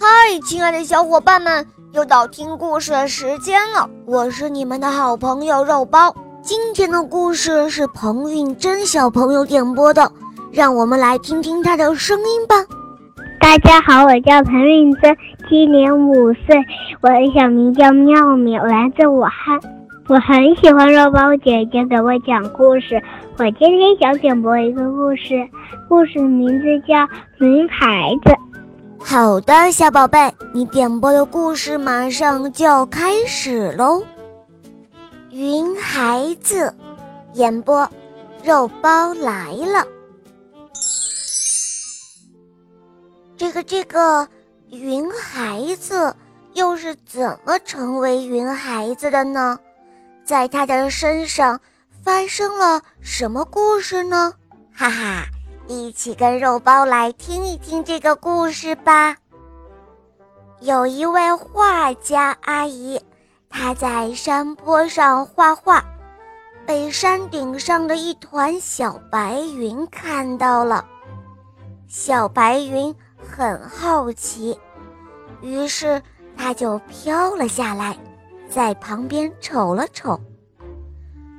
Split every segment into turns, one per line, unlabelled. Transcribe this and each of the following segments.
嗨，亲爱的小伙伴们，又到听故事的时间了。我是你们的好朋友肉包。今天的故事是彭运珍小朋友点播的，让我们来听听他的声音吧。
大家好，我叫彭运珍，今年五岁，我的小名叫妙妙，来自武汉。我很喜欢肉包姐姐给我讲故事。我今天想点播一个故事，故事名字叫《云孩子》。
好的，小宝贝，你点播的故事马上就要开始喽。云孩子，演播，肉包来了。这个这个云孩子又是怎么成为云孩子的呢？在他的身上发生了什么故事呢？哈哈。一起跟肉包来听一听这个故事吧。有一位画家阿姨，她在山坡上画画，被山顶上的一团小白云看到了。小白云很好奇，于是它就飘了下来，在旁边瞅了瞅。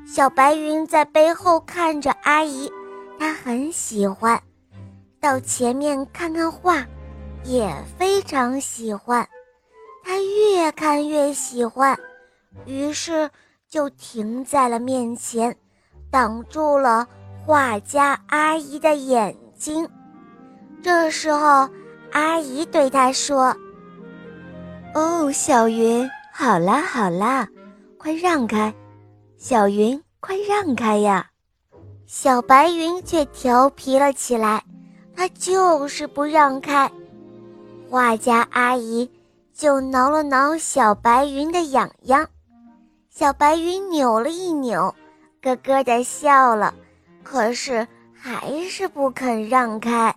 小白云在背后看着阿姨。他很喜欢，到前面看看画，也非常喜欢。他越看越喜欢，于是就停在了面前，挡住了画家阿姨的眼睛。这时候，阿姨对他说：“
哦，小云，好啦好啦，快让开！小云，快让开呀！”
小白云却调皮了起来，它就是不让开。画家阿姨就挠了挠小白云的痒痒，小白云扭了一扭，咯咯地笑了，可是还是不肯让开。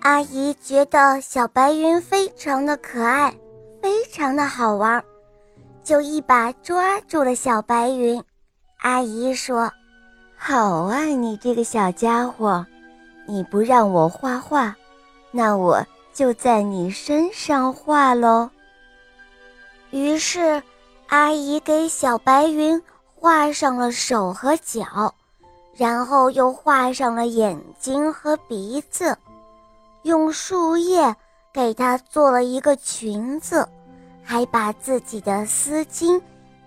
阿姨觉得小白云非常的可爱，非常的好玩，就一把抓住了小白云。阿姨说。
好啊，你这个小家伙，你不让我画画，那我就在你身上画喽。
于是，阿姨给小白云画上了手和脚，然后又画上了眼睛和鼻子，用树叶给它做了一个裙子，还把自己的丝巾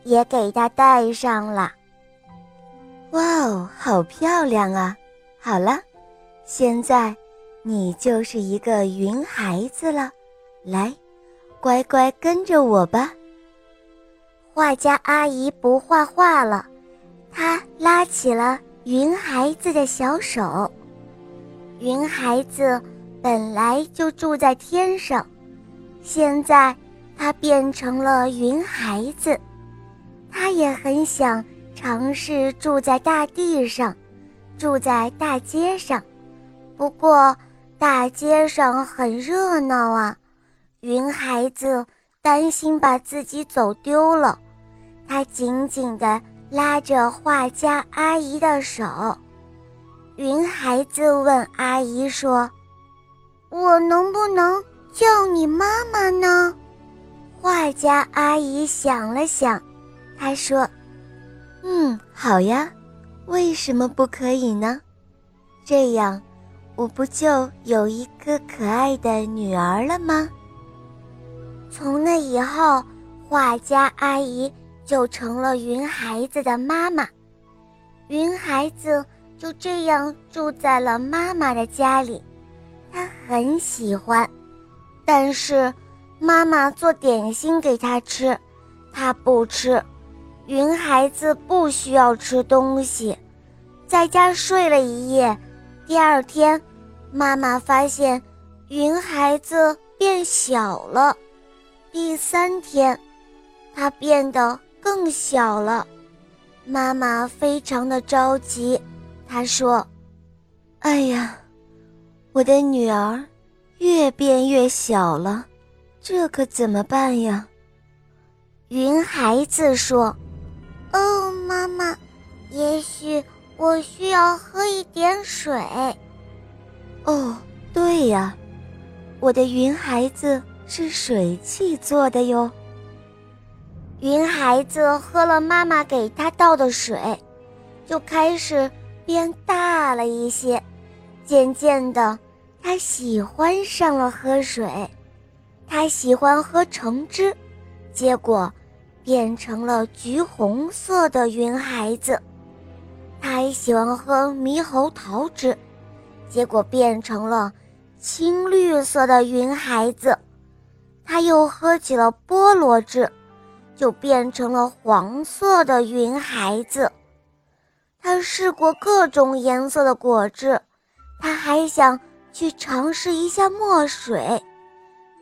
也给它戴上了。
哇哦，好漂亮啊！好了，现在你就是一个云孩子了，来，乖乖跟着我吧。
画家阿姨不画画了，她拉起了云孩子的小手。云孩子本来就住在天上，现在他变成了云孩子，他也很想。尝试住在大地上，住在大街上。不过大街上很热闹啊，云孩子担心把自己走丢了，他紧紧地拉着画家阿姨的手。云孩子问阿姨说：“我能不能叫你妈妈呢？”画家阿姨想了想，她说。
嗯，好呀，为什么不可以呢？这样，我不就有一个可爱的女儿了吗？
从那以后，画家阿姨就成了云孩子的妈妈，云孩子就这样住在了妈妈的家里，他很喜欢，但是妈妈做点心给他吃，他不吃。云孩子不需要吃东西，在家睡了一夜。第二天，妈妈发现云孩子变小了。第三天，他变得更小了。妈妈非常的着急，她说：“
哎呀，我的女儿越变越小了，这可怎么办呀？”
云孩子说。哦，妈妈，也许我需要喝一点水。
哦，对呀，我的云孩子是水汽做的哟。
云孩子喝了妈妈给他倒的水，就开始变大了一些。渐渐的，他喜欢上了喝水。他喜欢喝橙汁，结果变成了橘红色的云孩子。他还喜欢喝猕猴桃汁，结果变成了青绿色的云孩子。他又喝起了菠萝汁。就变成了黄色的云孩子。他试过各种颜色的果汁，他还想去尝试一下墨水。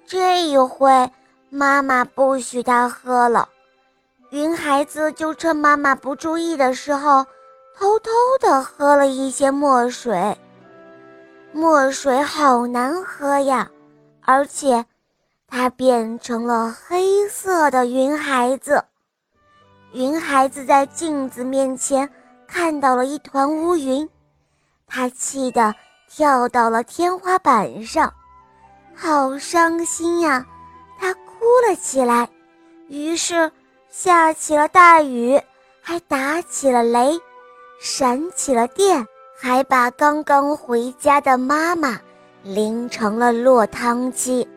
这一回，妈妈不许他喝了。云孩子就趁妈妈不注意的时候，偷偷地喝了一些墨水。墨水好难喝呀，而且。它变成了黑色的云孩子，云孩子在镜子面前看到了一团乌云，他气得跳到了天花板上，好伤心呀！他哭了起来。于是下起了大雨，还打起了雷，闪起了电，还把刚刚回家的妈妈淋成了落汤鸡。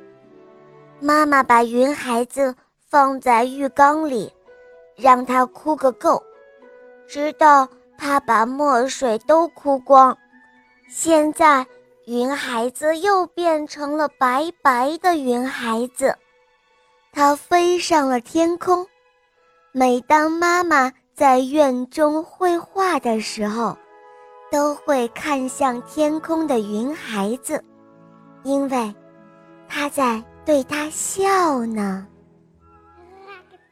妈妈把云孩子放在浴缸里，让他哭个够，直到他把墨水都哭光。现在，云孩子又变成了白白的云孩子，它飞上了天空。每当妈妈在院中绘画的时候，都会看向天空的云孩子，因为他在。对他笑呢。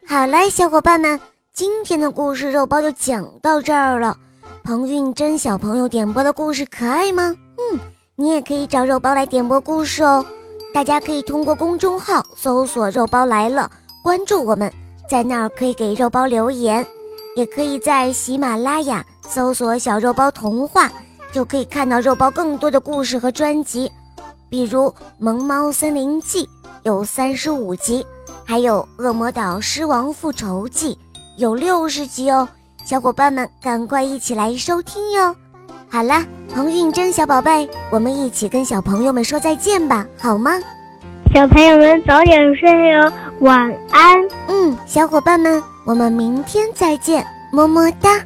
好了，小伙伴们，今天的故事肉包就讲到这儿了。彭韵珍小朋友点播的故事可爱吗？嗯，你也可以找肉包来点播故事哦。大家可以通过公众号搜索“肉包来了”，关注我们，在那儿可以给肉包留言，也可以在喜马拉雅搜索“小肉包童话”，就可以看到肉包更多的故事和专辑，比如《萌猫森林记》。有三十五集，还有《恶魔岛狮王复仇记》有六十集哦，小伙伴们赶快一起来收听哟！好啦，彭韵珍小宝贝，我们一起跟小朋友们说再见吧，好吗？
小朋友们早点睡哦，晚安。
嗯，小伙伴们，我们明天再见，么么哒。